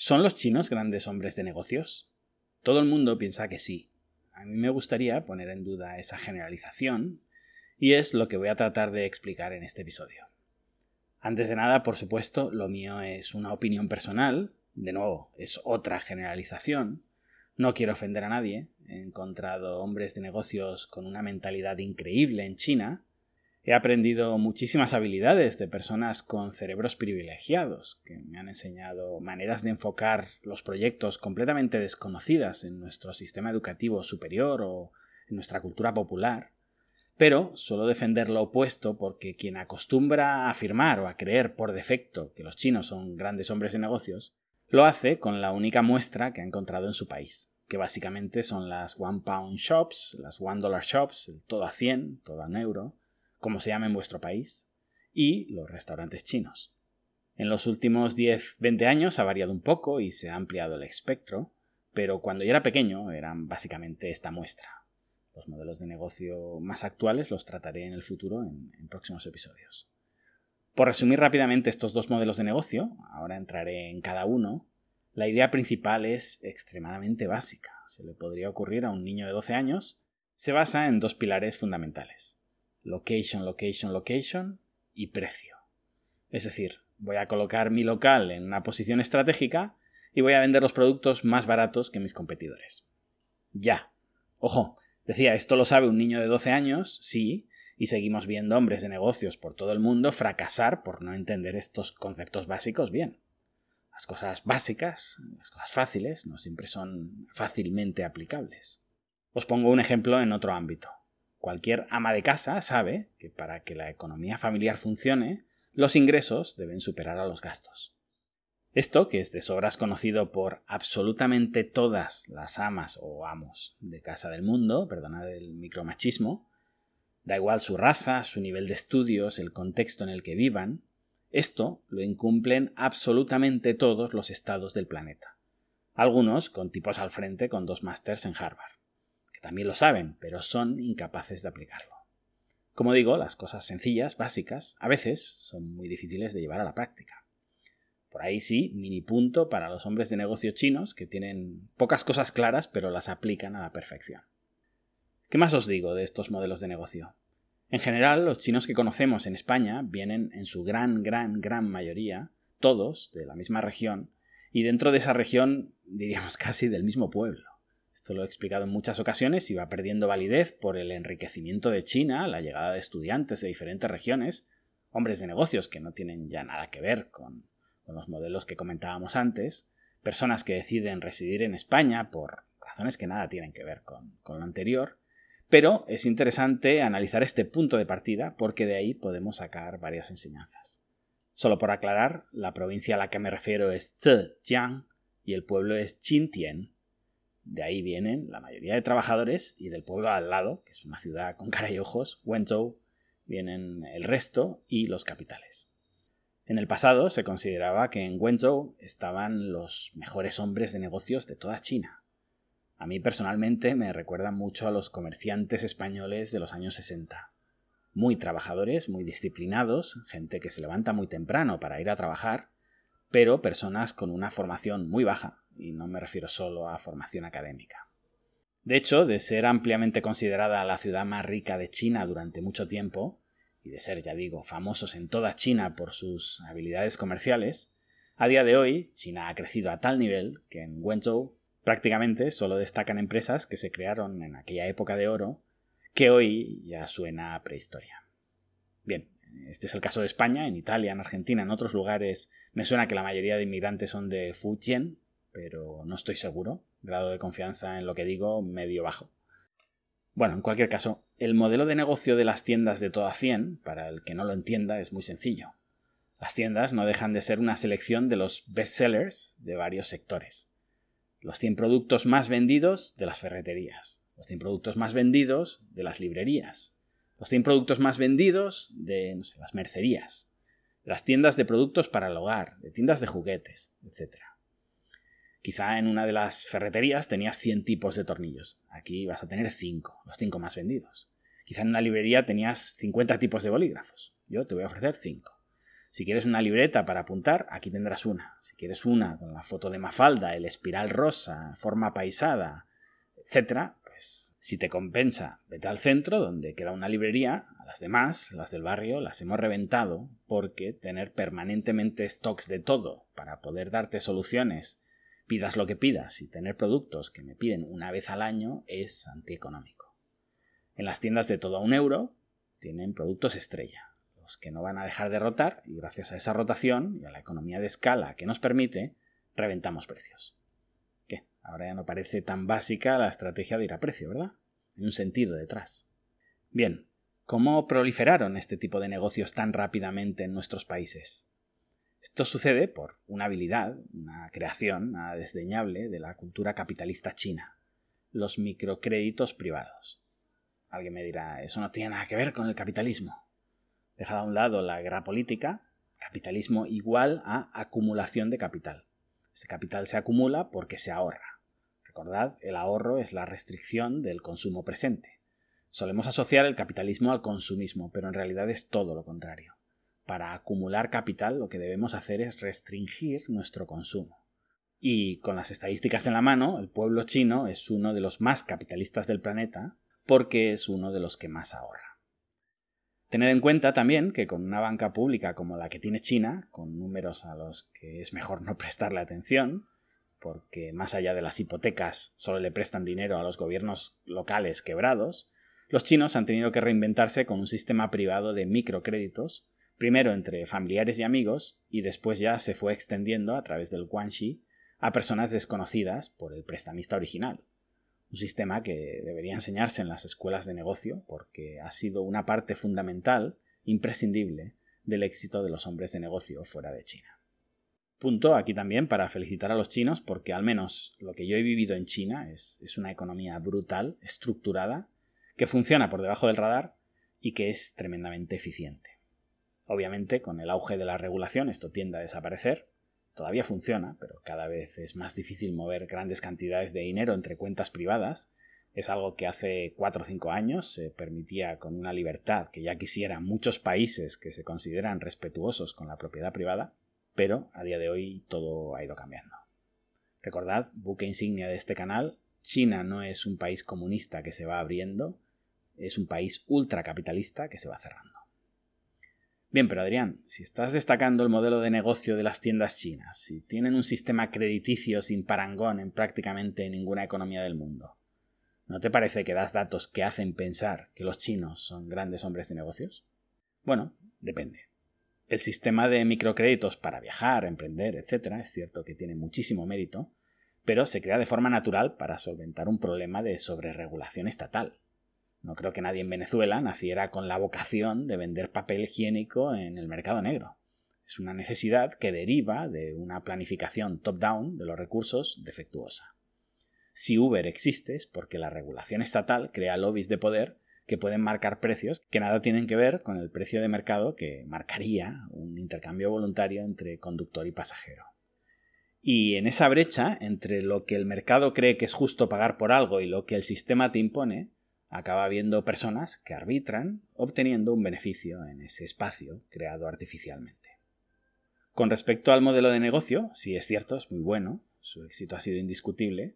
¿Son los chinos grandes hombres de negocios? Todo el mundo piensa que sí. A mí me gustaría poner en duda esa generalización, y es lo que voy a tratar de explicar en este episodio. Antes de nada, por supuesto, lo mío es una opinión personal, de nuevo, es otra generalización. No quiero ofender a nadie, he encontrado hombres de negocios con una mentalidad increíble en China, He aprendido muchísimas habilidades de personas con cerebros privilegiados, que me han enseñado maneras de enfocar los proyectos completamente desconocidas en nuestro sistema educativo superior o en nuestra cultura popular. Pero suelo defender lo opuesto porque quien acostumbra a afirmar o a creer por defecto que los chinos son grandes hombres de negocios, lo hace con la única muestra que ha encontrado en su país, que básicamente son las one pound shops, las one dollar shops, el todo a 100, todo a un euro, como se llama en vuestro país, y los restaurantes chinos. En los últimos 10-20 años ha variado un poco y se ha ampliado el espectro, pero cuando yo era pequeño eran básicamente esta muestra. Los modelos de negocio más actuales los trataré en el futuro en, en próximos episodios. Por resumir rápidamente estos dos modelos de negocio, ahora entraré en cada uno, la idea principal es extremadamente básica, se le podría ocurrir a un niño de 12 años, se basa en dos pilares fundamentales location, location, location y precio. Es decir, voy a colocar mi local en una posición estratégica y voy a vender los productos más baratos que mis competidores. Ya. Ojo, decía, esto lo sabe un niño de 12 años, sí, y seguimos viendo hombres de negocios por todo el mundo fracasar por no entender estos conceptos básicos bien. Las cosas básicas, las cosas fáciles, no siempre son fácilmente aplicables. Os pongo un ejemplo en otro ámbito. Cualquier ama de casa sabe que para que la economía familiar funcione, los ingresos deben superar a los gastos. Esto, que es de sobras conocido por absolutamente todas las amas o amos de casa del mundo, perdonad el micromachismo, da igual su raza, su nivel de estudios, el contexto en el que vivan, esto lo incumplen absolutamente todos los estados del planeta. Algunos con tipos al frente con dos másters en Harvard también lo saben, pero son incapaces de aplicarlo. Como digo, las cosas sencillas, básicas, a veces son muy difíciles de llevar a la práctica. Por ahí sí, mini punto para los hombres de negocio chinos que tienen pocas cosas claras pero las aplican a la perfección. ¿Qué más os digo de estos modelos de negocio? En general, los chinos que conocemos en España vienen en su gran, gran, gran mayoría, todos de la misma región, y dentro de esa región diríamos casi del mismo pueblo. Esto lo he explicado en muchas ocasiones y va perdiendo validez por el enriquecimiento de China, la llegada de estudiantes de diferentes regiones, hombres de negocios que no tienen ya nada que ver con, los modelos que comentábamos antes, personas que deciden residir en España por razones que nada tienen que ver con, lo anterior, pero es interesante analizar este punto de partida porque de ahí podemos sacar varias enseñanzas. Solo por aclarar, la provincia a la que me refiero es Zhejiang y el pueblo es Qintian, de ahí vienen la mayoría de trabajadores y del pueblo al lado, que es una ciudad con cara y ojos, Wenzhou, vienen el resto y los capitales. En el pasado se consideraba que en Wenzhou estaban los mejores hombres de negocios de toda China. A mí personalmente me recuerda mucho a los comerciantes españoles de los años 60. Muy trabajadores, muy disciplinados, gente que se levanta muy temprano para ir a trabajar, pero personas con una formación muy baja, y no me refiero solo a formación académica. De hecho, de ser ampliamente considerada la ciudad más rica de China durante mucho tiempo, y de ser, ya digo, famosos en toda China por sus habilidades comerciales, a día de hoy China ha crecido a tal nivel que en Wenzhou prácticamente solo destacan empresas que se crearon en aquella época de oro, que hoy ya suena a prehistoria. Bien, este es el caso de España, en Italia, en Argentina, en otros lugares me suena que la mayoría de inmigrantes son de Fujian, pero no estoy seguro. Grado de confianza en lo que digo medio bajo. Bueno, en cualquier caso, el modelo de negocio de las tiendas de toda 100, para el que no lo entienda, es muy sencillo. Las tiendas no dejan de ser una selección de los bestsellers de varios sectores. Los 100 productos más vendidos de las ferreterías, los 100 productos más vendidos de las librerías, los 100 productos más vendidos de las mercerías, las tiendas de productos para el hogar, de tiendas de juguetes, etc. Quizá en una de las ferreterías tenías 100 tipos de tornillos. Aquí vas a tener 5, los 5 más vendidos. Quizá en una librería tenías 50 tipos de bolígrafos. Yo te voy a ofrecer 5. Si quieres una libreta para apuntar, aquí tendrás una. Si quieres una con la foto de Mafalda, el espiral rosa, forma paisada, etc., pues si te compensa, vete al centro donde queda una librería, a las demás, las del barrio, las hemos reventado porque tener permanentemente stocks de todo para poder darte soluciones, pidas lo que pidas y tener productos que me piden una vez al año es antieconómico. En las tiendas de todo a un euro tienen productos estrella que no van a dejar de rotar y gracias a esa rotación y a la economía de escala que nos permite, reventamos precios. ¿Qué? Ahora ya no parece tan básica la estrategia de ir a precio, ¿verdad? Hay un sentido detrás. Bien, ¿cómo proliferaron este tipo de negocios tan rápidamente en nuestros países? Esto sucede por una habilidad, una creación nada desdeñable de la cultura capitalista china, los microcréditos privados. Alguien me dirá, eso no tiene nada que ver con el capitalismo. Dejada a un lado la guerra política, capitalismo igual a acumulación de capital. Ese capital se acumula porque se ahorra. Recordad, el ahorro es la restricción del consumo presente. Solemos asociar el capitalismo al consumismo, pero en realidad es todo lo contrario. Para acumular capital lo que debemos hacer es restringir nuestro consumo. Y con las estadísticas en la mano, el pueblo chino es uno de los más capitalistas del planeta porque es uno de los que más ahorra. Tened en cuenta también que con una banca pública como la que tiene China, con números a los que es mejor no prestarle atención, porque más allá de las hipotecas solo le prestan dinero a los gobiernos locales quebrados, los chinos han tenido que reinventarse con un sistema privado de microcréditos, primero entre familiares y amigos, y después ya se fue extendiendo a través del guanxi a personas desconocidas por el prestamista original un sistema que debería enseñarse en las escuelas de negocio porque ha sido una parte fundamental, imprescindible, del éxito de los hombres de negocio fuera de China. Punto aquí también para felicitar a los chinos porque al menos lo que yo he vivido en China es, es una economía brutal, estructurada, que funciona por debajo del radar y que es tremendamente eficiente. Obviamente, con el auge de la regulación esto tiende a desaparecer, Todavía funciona, pero cada vez es más difícil mover grandes cantidades de dinero entre cuentas privadas. Es algo que hace 4 o 5 años se permitía con una libertad que ya quisieran muchos países que se consideran respetuosos con la propiedad privada, pero a día de hoy todo ha ido cambiando. Recordad, buque insignia de este canal, China no es un país comunista que se va abriendo, es un país ultracapitalista que se va cerrando. Bien, pero Adrián, si estás destacando el modelo de negocio de las tiendas chinas, si tienen un sistema crediticio sin parangón en prácticamente ninguna economía del mundo, ¿no te parece que das datos que hacen pensar que los chinos son grandes hombres de negocios? Bueno, depende. El sistema de microcréditos para viajar, emprender, etc. es cierto que tiene muchísimo mérito, pero se crea de forma natural para solventar un problema de sobreregulación estatal. No creo que nadie en Venezuela naciera con la vocación de vender papel higiénico en el mercado negro. Es una necesidad que deriva de una planificación top-down de los recursos defectuosa. Si Uber existe es porque la regulación estatal crea lobbies de poder que pueden marcar precios que nada tienen que ver con el precio de mercado que marcaría un intercambio voluntario entre conductor y pasajero. Y en esa brecha entre lo que el mercado cree que es justo pagar por algo y lo que el sistema te impone, acaba habiendo personas que arbitran obteniendo un beneficio en ese espacio creado artificialmente. Con respecto al modelo de negocio, sí es cierto, es muy bueno, su éxito ha sido indiscutible,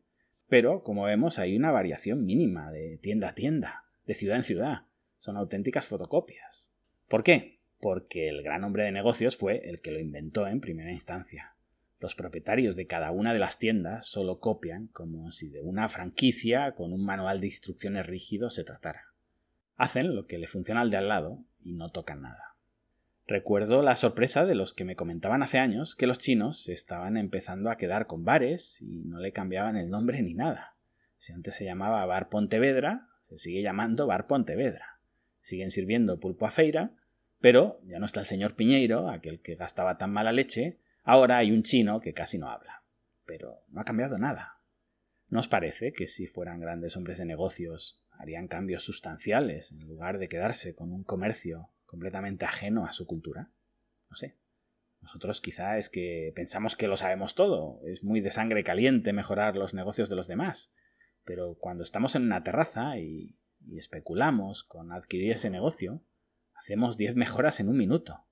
pero como vemos hay una variación mínima de tienda a tienda, de ciudad en ciudad. Son auténticas fotocopias. ¿Por qué? Porque el gran hombre de negocios fue el que lo inventó en primera instancia. Los propietarios de cada una de las tiendas solo copian como si de una franquicia con un manual de instrucciones rígido se tratara. Hacen lo que le funciona al de al lado y no tocan nada. Recuerdo la sorpresa de los que me comentaban hace años que los chinos se estaban empezando a quedar con bares y no le cambiaban el nombre ni nada. Si antes se llamaba Bar Pontevedra, se sigue llamando Bar Pontevedra. Siguen sirviendo pulpo a feira, pero ya no está el señor Piñeiro, aquel que gastaba tan mala leche, Ahora hay un chino que casi no habla. Pero no ha cambiado nada. ¿No os parece que si fueran grandes hombres de negocios harían cambios sustanciales en lugar de quedarse con un comercio completamente ajeno a su cultura? No sé. Nosotros quizá es que pensamos que lo sabemos todo. Es muy de sangre caliente mejorar los negocios de los demás. Pero cuando estamos en una terraza y, especulamos con adquirir ese negocio, hacemos diez mejoras en un minuto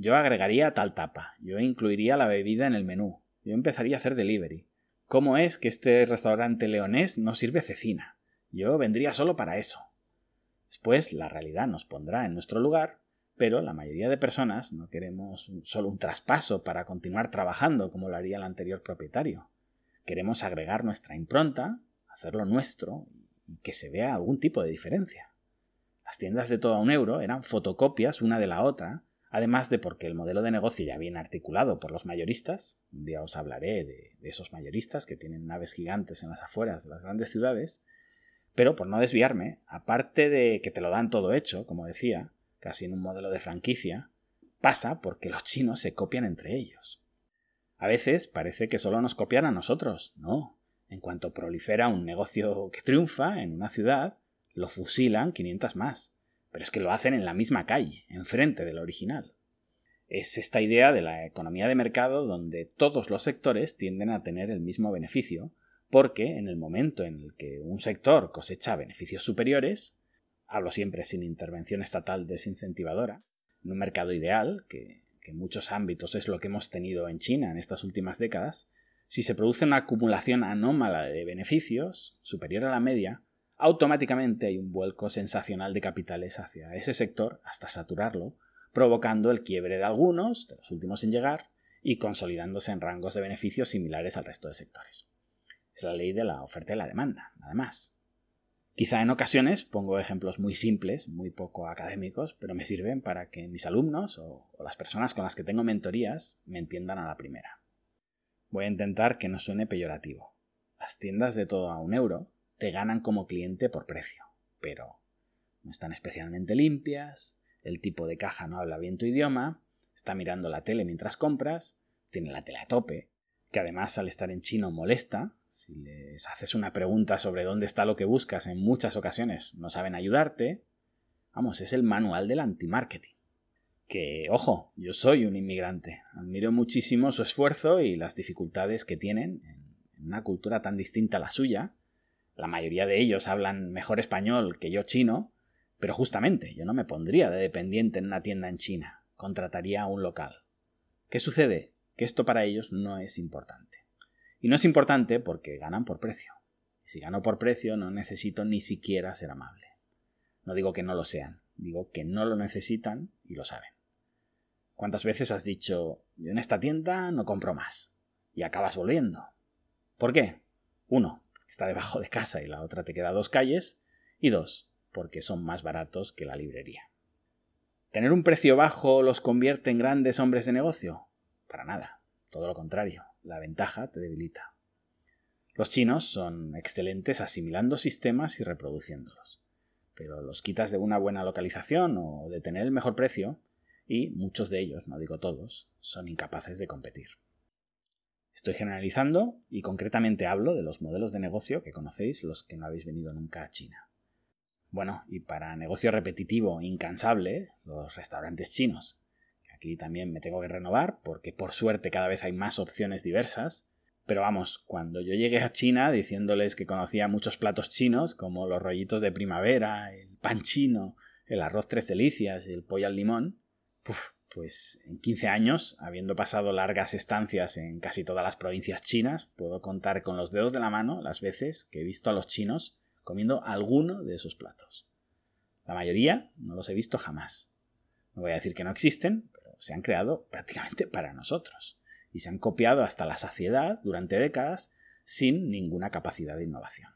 Yo agregaría tal tapa, yo incluiría la bebida en el menú, yo empezaría a hacer delivery. ¿Cómo es que este restaurante leonés no sirve cecina? Yo vendría solo para eso. Después la realidad nos pondrá en nuestro lugar, pero la mayoría de personas no queremos solo un traspaso para continuar trabajando como lo haría el anterior propietario. Queremos agregar nuestra impronta, hacerlo nuestro y que se vea algún tipo de diferencia. Las tiendas de todo un euro eran fotocopias una de la otra, además de porque el modelo de negocio ya viene articulado por los mayoristas, un día os hablaré de, de esos mayoristas que tienen naves gigantes en las afueras de las grandes ciudades, pero por no desviarme, aparte de que te lo dan todo hecho, como decía, casi en un modelo de franquicia, pasa porque los chinos se copian entre ellos. A veces parece que solo nos copian a nosotros. No. En cuanto prolifera un negocio que triunfa en una ciudad, lo fusilan 500 más. Pero es que lo hacen en la misma calle, enfrente del original. Es esta idea de la economía de mercado donde todos los sectores tienden a tener el mismo beneficio, porque en el momento en el que un sector cosecha beneficios superiores, hablo siempre sin intervención estatal desincentivadora, en un mercado ideal, que, que en muchos ámbitos es lo que hemos tenido en China en estas últimas décadas, si se produce una acumulación anómala de beneficios superior a la media, automáticamente hay un vuelco sensacional de capitales hacia ese sector hasta saturarlo, provocando el quiebre de algunos, de los últimos en llegar, y consolidándose en rangos de beneficios similares al resto de sectores. Es la ley de la oferta y la demanda, nada más. Quizá en ocasiones pongo ejemplos muy simples, muy poco académicos, pero me sirven para que mis alumnos o, las personas con las que tengo mentorías me entiendan a la primera. Voy a intentar que no suene peyorativo. Las tiendas de todo a un euro te ganan como cliente por precio, pero no están especialmente limpias, el tipo de caja no habla bien tu idioma, está mirando la tele mientras compras, tiene la tele a tope, que además al estar en chino molesta, si les haces una pregunta sobre dónde está lo que buscas en muchas ocasiones no saben ayudarte, vamos, es el manual del anti-marketing. Que, ojo, yo soy un inmigrante, admiro muchísimo su esfuerzo y las dificultades que tienen en una cultura tan distinta a la suya, la mayoría de ellos hablan mejor español que yo chino, pero justamente yo no me pondría de dependiente en una tienda en China, contrataría a un local. ¿Qué sucede? Que esto para ellos no es importante. Y no es importante porque ganan por precio. Si gano por precio no necesito ni siquiera ser amable. No digo que no lo sean, digo que no lo necesitan y lo saben. ¿Cuántas veces has dicho, yo en esta tienda no compro más? Y acabas volviendo. ¿Por qué? Uno, está debajo de casa y la otra te queda dos calles, y dos, porque son más baratos que la librería. ¿Tener un precio bajo los convierte en grandes hombres de negocio? Para nada, todo lo contrario, la ventaja te debilita. Los chinos son excelentes asimilando sistemas y reproduciéndolos, pero los quitas de una buena localización o de tener el mejor precio, y muchos de ellos, no digo todos, son incapaces de competir. Estoy generalizando y concretamente hablo de los modelos de negocio que conocéis los que no habéis venido nunca a China. Bueno, y para negocio repetitivo, incansable, los restaurantes chinos. Aquí también me tengo que renovar porque por suerte cada vez hay más opciones diversas. Pero vamos, cuando yo llegué a China diciéndoles que conocía muchos platos chinos, como los rollitos de primavera, el pan chino, el arroz tres delicias y el pollo al limón, pues en 15 años, habiendo pasado largas estancias en casi todas las provincias chinas, puedo contar con los dedos de la mano las veces que he visto a los chinos comiendo alguno de esos platos. La mayoría no los he visto jamás. No voy a decir que no existen, pero se han creado prácticamente para nosotros y se han copiado hasta la saciedad durante décadas sin ninguna capacidad de innovación.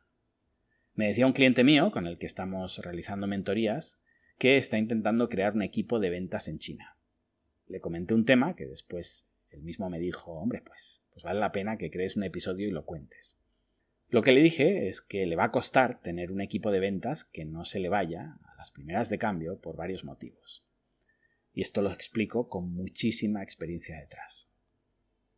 Me decía un cliente mío, con el que estamos realizando mentorías, que está intentando crear un equipo de ventas en China le comenté un tema que después él mismo me dijo, hombre, pues, pues vale la pena que crees un episodio y lo cuentes. Lo que le dije es que le va a costar tener un equipo de ventas que no se le vaya a las primeras de cambio por varios motivos. Y esto lo explico con muchísima experiencia detrás.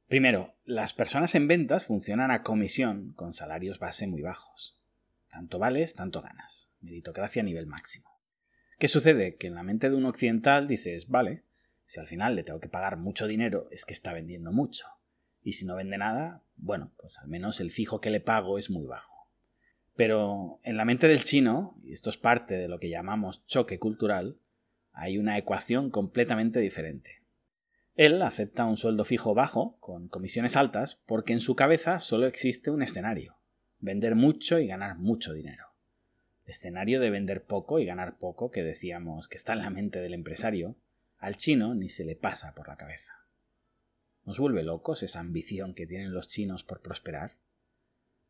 Primero, las personas en ventas funcionan a comisión con salarios base muy bajos. Tanto vales, tanto ganas. Meritocracia a nivel máximo. ¿Qué sucede? Que en la mente de un occidental dices, vale, si al final le tengo que pagar mucho dinero, es que está vendiendo mucho. Y si no vende nada, bueno, pues al menos el fijo que le pago es muy bajo. Pero en la mente del chino, y esto es parte de lo que llamamos choque cultural, hay una ecuación completamente diferente. Él acepta un sueldo fijo bajo, con comisiones altas, porque en su cabeza solo existe un escenario, vender mucho y ganar mucho dinero. Escenario de vender poco y ganar poco que decíamos que está en la mente del empresario, al chino ni se le pasa por la cabeza. ¿Nos vuelve locos esa ambición que tienen los chinos por prosperar?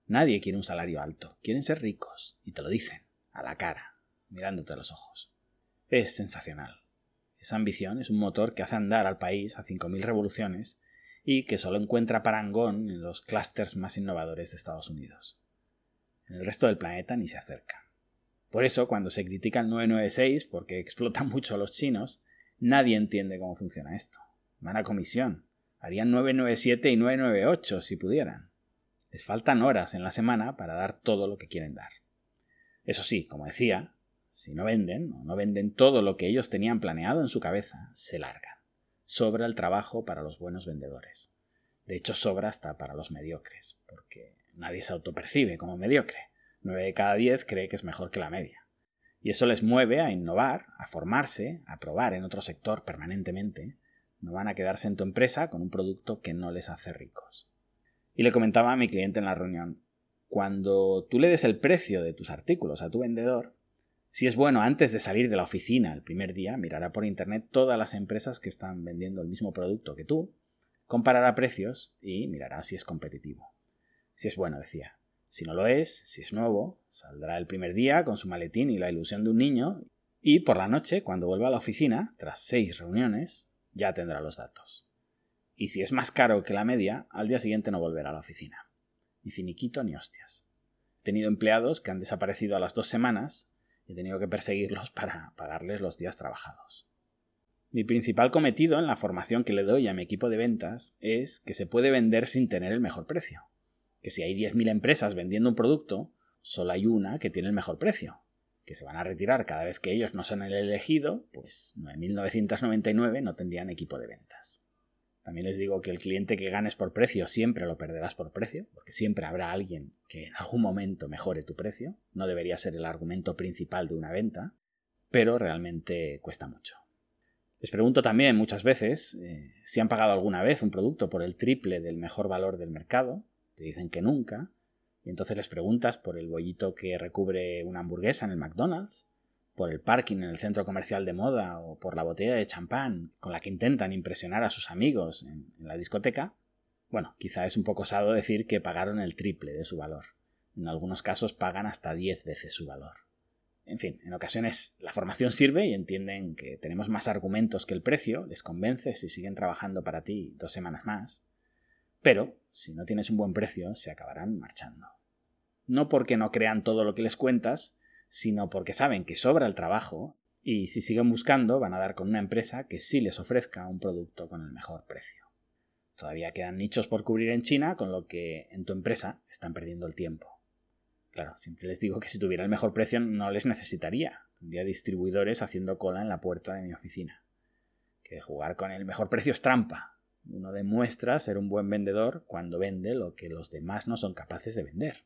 Nadie quiere un salario alto, quieren ser ricos, y te lo dicen, a la cara, mirándote a los ojos. Es sensacional. Esa ambición es un motor que hace andar al país a 5.000 revoluciones y que solo encuentra parangón en los clústeres más innovadores de Estados Unidos. En el resto del planeta ni se acerca. Por eso, cuando se critica el 996 porque explota mucho a los chinos, nadie entiende cómo funciona esto. Van comisión. Harían 997 y 998 si pudieran. Les faltan horas en la semana para dar todo lo que quieren dar. Eso sí, como decía, si no venden o no venden todo lo que ellos tenían planeado en su cabeza, se largan. Sobra el trabajo para los buenos vendedores. De hecho, sobra hasta para los mediocres, porque nadie se autopercibe como mediocre. Nueve de cada diez cree que es mejor que la media. Y eso les mueve a innovar, a formarse, a probar en otro sector permanentemente. No van a quedarse en tu empresa con un producto que no les hace ricos. Y le comentaba a mi cliente en la reunión, cuando tú le des el precio de tus artículos a tu vendedor, si es bueno, antes de salir de la oficina el primer día, mirará por internet todas las empresas que están vendiendo el mismo producto que tú, comparará precios y mirará si es competitivo. Si es bueno, decía. Si no lo es, si es nuevo, saldrá el primer día con su maletín y la ilusión de un niño, y por la noche, cuando vuelva a la oficina, tras seis reuniones, ya tendrá los datos. Y si es más caro que la media, al día siguiente no volverá a la oficina. Ni finiquito ni hostias. He tenido empleados que han desaparecido a las dos semanas He tenido que perseguirlos para pagarles los días trabajados. Mi principal cometido en la formación que le doy a mi equipo de ventas es que se puede vender sin tener el mejor precio. Que si hay 10.000 empresas vendiendo un producto, solo hay una que tiene el mejor precio. Que se van a retirar cada vez que ellos no son el elegido, pues 9.999 no tendrían equipo de ventas. También les digo que el cliente que ganes por precio siempre lo perderás por precio, porque siempre habrá alguien que en algún momento mejore tu precio. No debería ser el argumento principal de una venta, pero realmente cuesta mucho. Les pregunto también muchas veces eh, si han pagado alguna vez un producto por el triple del mejor valor del mercado. Te dicen que nunca. Y entonces les preguntas por el bollito que recubre una hamburguesa en el McDonald's por el parking en el centro comercial de moda o por la botella de champán con la que intentan impresionar a sus amigos en, la discoteca, bueno, quizá es un poco osado decir que pagaron el triple de su valor. En algunos casos pagan hasta 10 veces su valor. En fin, en ocasiones la formación sirve y entienden que tenemos más argumentos que el precio, les convences y siguen trabajando para ti dos semanas más. Pero, si no tienes un buen precio, se acabarán marchando. No porque no crean todo lo que les cuentas, sino porque saben que sobra el trabajo y si siguen buscando van a dar con una empresa que sí les ofrezca un producto con el mejor precio. Todavía quedan nichos por cubrir en China, con lo que en tu empresa están perdiendo el tiempo. Claro, siempre les digo que si tuviera el mejor precio no les necesitaría. Tendría distribuidores haciendo cola en la puerta de mi oficina. Que jugar con el mejor precio es trampa. Uno demuestra ser un buen vendedor cuando vende lo que los demás no son capaces de vender.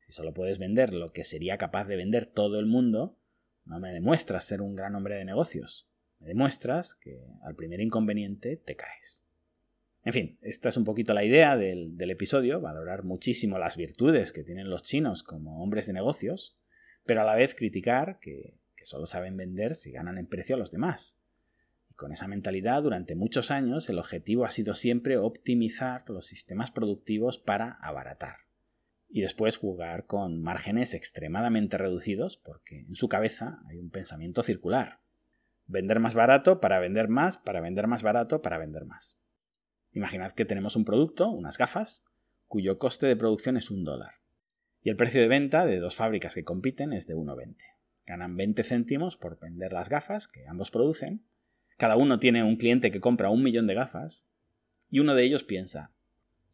Si solo puedes vender lo que sería capaz de vender todo el mundo, no me demuestras ser un gran hombre de negocios. Me demuestras que al primer inconveniente te caes. En fin, esta es un poquito la idea del, episodio, valorar muchísimo las virtudes que tienen los chinos como hombres de negocios, pero a la vez criticar que, que solo saben vender si ganan en precio a los demás. Con esa mentalidad, durante muchos años, el objetivo ha sido siempre optimizar los sistemas productivos para abaratar y después jugar con márgenes extremadamente reducidos porque en su cabeza hay un pensamiento circular. Vender más barato para vender más, para vender más barato, para vender más. Imaginad que tenemos un producto, unas gafas, cuyo coste de producción es un dólar. Y el precio de venta de dos fábricas que compiten es de 1,20. Ganan 20 céntimos por vender las gafas que ambos producen. Cada uno tiene un cliente que compra un millón de gafas. Y uno de ellos piensa,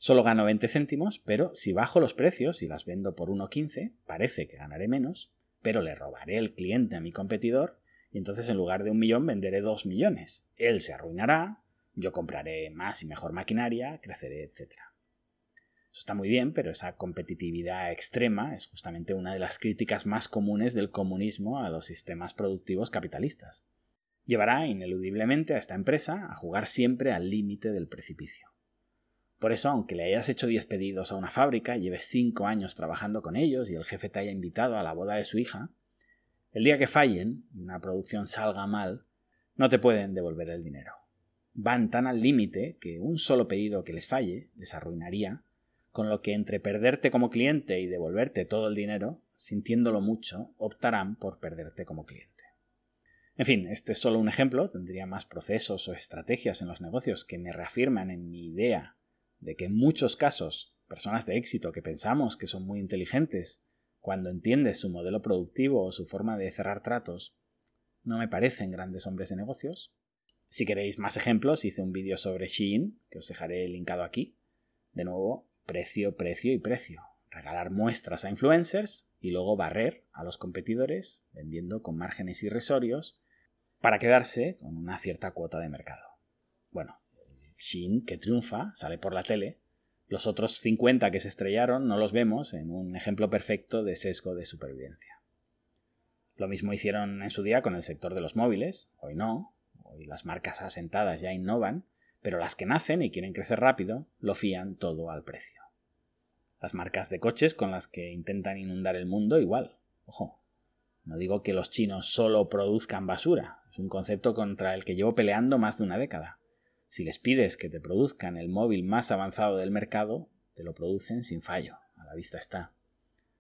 Solo gano 20 céntimos, pero si bajo los precios y las vendo por 1,15, parece que ganaré menos, pero le robaré el cliente a mi competidor y entonces en lugar de un millón venderé dos millones. Él se arruinará, yo compraré más y mejor maquinaria, creceré, etc. Eso está muy bien, pero esa competitividad extrema es justamente una de las críticas más comunes del comunismo a los sistemas productivos capitalistas. Llevará ineludiblemente a esta empresa a jugar siempre al límite del precipicio. Por eso, aunque le hayas hecho 10 pedidos a una fábrica, lleves 5 años trabajando con ellos y el jefe te haya invitado a la boda de su hija, el día que fallen y una producción salga mal, no te pueden devolver el dinero. Van tan al límite que un solo pedido que les falle les arruinaría, con lo que entre perderte como cliente y devolverte todo el dinero, sintiéndolo mucho, optarán por perderte como cliente. En fin, este es solo un ejemplo, tendría más procesos o estrategias en los negocios que me reafirman en mi idea de que en muchos casos personas de éxito que pensamos que son muy inteligentes cuando entiendes su modelo productivo o su forma de cerrar tratos, no me parecen grandes hombres de negocios. Si queréis más ejemplos, hice un vídeo sobre Shein, que os dejaré linkado aquí. De nuevo, precio, precio y precio. Regalar muestras a influencers y luego barrer a los competidores vendiendo con márgenes irrisorios para quedarse con una cierta cuota de mercado. Bueno, Shein, que triunfa, sale por la tele, los otros 50 que se estrellaron no los vemos en un ejemplo perfecto de sesgo de supervivencia. Lo mismo hicieron en su día con el sector de los móviles, hoy no, hoy las marcas asentadas ya innovan, pero las que nacen y quieren crecer rápido lo fían todo al precio. Las marcas de coches con las que intentan inundar el mundo igual. Ojo, no digo que los chinos solo produzcan basura, un concepto contra el que llevo peleando más de una década. Si les pides que te produzcan el móvil más avanzado del mercado, te lo producen sin fallo, a la vista está.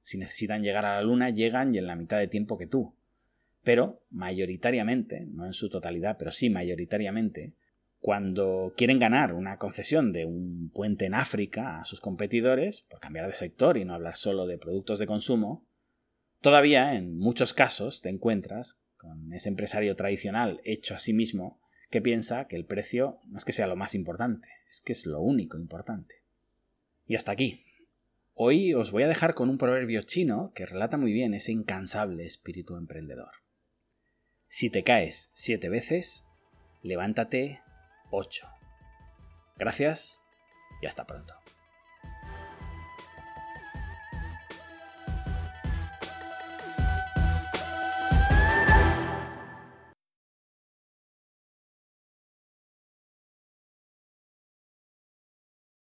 Si necesitan llegar a la luna, llegan y en la mitad de tiempo que tú. Pero, mayoritariamente, no en su totalidad, pero sí mayoritariamente, cuando quieren ganar una concesión de un puente en África a sus competidores, por cambiar de sector y no hablar solo de productos de consumo, todavía en muchos casos te encuentras con ese empresario tradicional hecho a sí mismo que piensa que el precio no es que sea lo más importante, es que es lo único importante. Y hasta aquí. Hoy os voy a dejar con un proverbio chino que relata muy bien ese incansable espíritu emprendedor. Si te caes siete veces, levántate ocho. Gracias y hasta pronto.